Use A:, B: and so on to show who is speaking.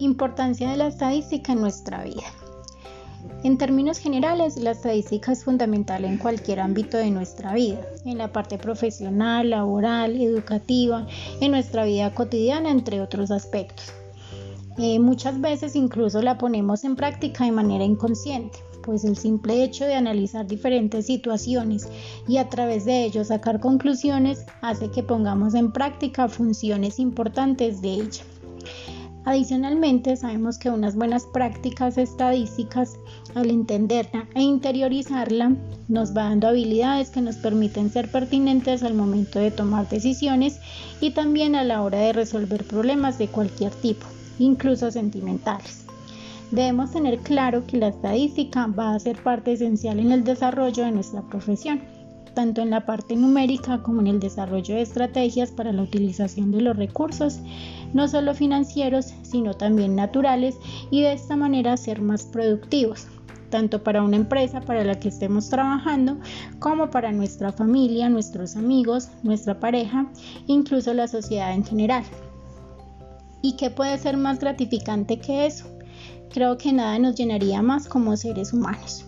A: Importancia de la estadística en nuestra vida. En términos generales, la estadística es fundamental en cualquier ámbito de nuestra vida, en la parte profesional, laboral, educativa, en nuestra vida cotidiana, entre otros aspectos. Eh, muchas veces incluso la ponemos en práctica de manera inconsciente, pues el simple hecho de analizar diferentes situaciones y a través de ello sacar conclusiones hace que pongamos en práctica funciones importantes de ella. Adicionalmente, sabemos que unas buenas prácticas estadísticas, al entenderla e interiorizarla, nos va dando habilidades que nos permiten ser pertinentes al momento de tomar decisiones y también a la hora de resolver problemas de cualquier tipo, incluso sentimentales. Debemos tener claro que la estadística va a ser parte esencial en el desarrollo de nuestra profesión tanto en la parte numérica como en el desarrollo de estrategias para la utilización de los recursos, no solo financieros, sino también naturales, y de esta manera ser más productivos, tanto para una empresa para la que estemos trabajando, como para nuestra familia, nuestros amigos, nuestra pareja, incluso la sociedad en general. ¿Y qué puede ser más gratificante que eso? Creo que nada nos llenaría más como seres humanos.